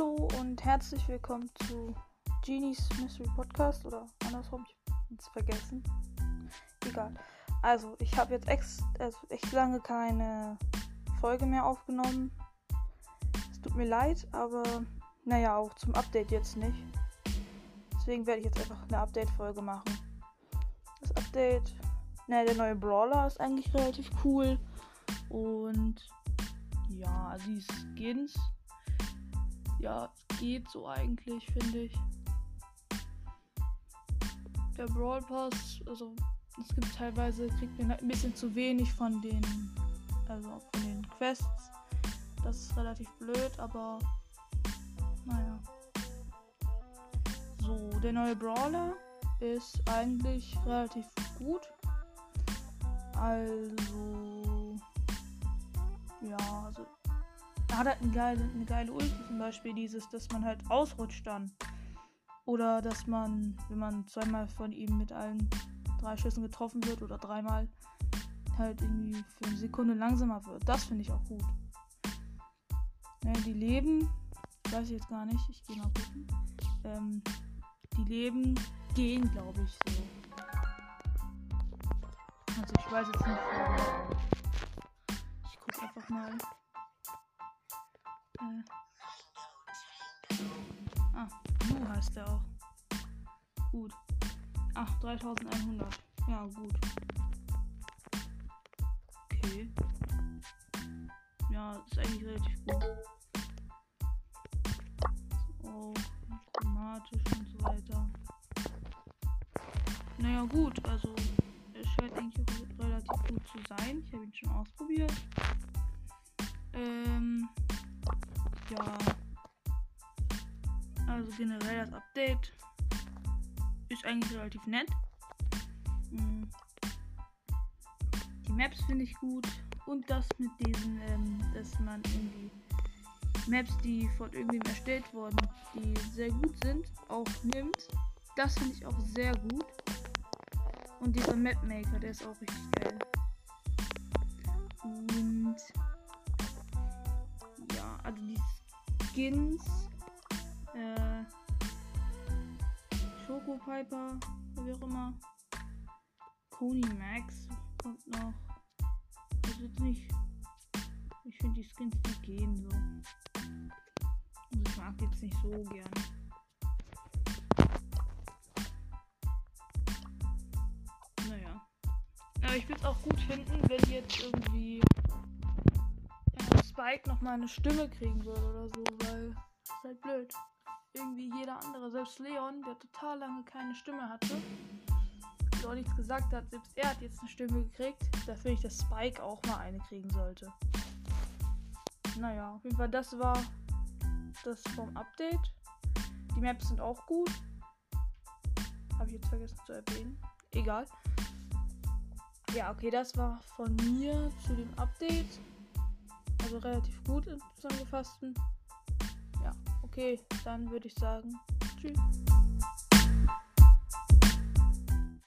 und herzlich willkommen zu Genies Mystery Podcast oder andersrum, ich hab's es vergessen. Egal. Also, ich habe jetzt ex also echt lange keine Folge mehr aufgenommen. Es tut mir leid, aber naja, auch zum Update jetzt nicht. Deswegen werde ich jetzt einfach eine Update-Folge machen. Das Update, naja, der neue Brawler ist eigentlich relativ cool. Und ja, die Skins ja, geht so eigentlich, finde ich. Der Brawl Pass, also es gibt teilweise, kriegt man halt ein bisschen zu wenig von den, also von den Quests. Das ist relativ blöd, aber naja. So, der neue Brawler ist eigentlich relativ gut. Also, hat halt eine geile, eine geile Ulti, zum Beispiel dieses, dass man halt ausrutscht dann. Oder dass man, wenn man zweimal von ihm mit allen drei Schüssen getroffen wird oder dreimal, halt irgendwie für eine Sekunde langsamer wird. Das finde ich auch gut. Ja, die Leben, weiß ich jetzt gar nicht, ich gehe mal gucken. Ähm, die Leben gehen, glaube ich, so. Also ich weiß jetzt nicht. Ich gucke einfach mal. Äh. Ah, Lu heißt der auch. Gut. Ach, 3100. Ja, gut. Okay. Ja, ist eigentlich relativ gut. So, automatisch und so weiter. Naja, gut, also es scheint eigentlich auch relativ gut zu sein. Ich habe ihn schon ausprobiert. Ähm, Also generell das Update ist eigentlich relativ nett. Hm. Die Maps finde ich gut. Und das mit diesen, ähm, dass man irgendwie Maps, die von irgendwem erstellt wurden, die sehr gut sind, auch nimmt. Das finde ich auch sehr gut. Und dieser Mapmaker, der ist auch richtig geil. Und ja, also die Skins. Schoko Piper, wie auch immer. Koni Max kommt noch. Das wird nicht. Ich finde die Skins, die gehen so. Also ich mag jetzt nicht so gern. Naja. Aber ich würde es auch gut finden, wenn jetzt irgendwie Spike noch mal eine Stimme kriegen würde oder so, weil das ist halt blöd. Irgendwie jeder andere, selbst Leon, der total lange keine Stimme hatte, auch nichts gesagt hat, selbst er hat jetzt eine Stimme gekriegt. Da finde ich, dass Spike auch mal eine kriegen sollte. Naja, auf jeden Fall, das war das vom Update. Die Maps sind auch gut. Habe ich jetzt vergessen zu erwähnen. Egal. Ja, okay, das war von mir zu dem Update. Also relativ gut zusammengefassten. Okay, dann würde ich sagen, tschüss.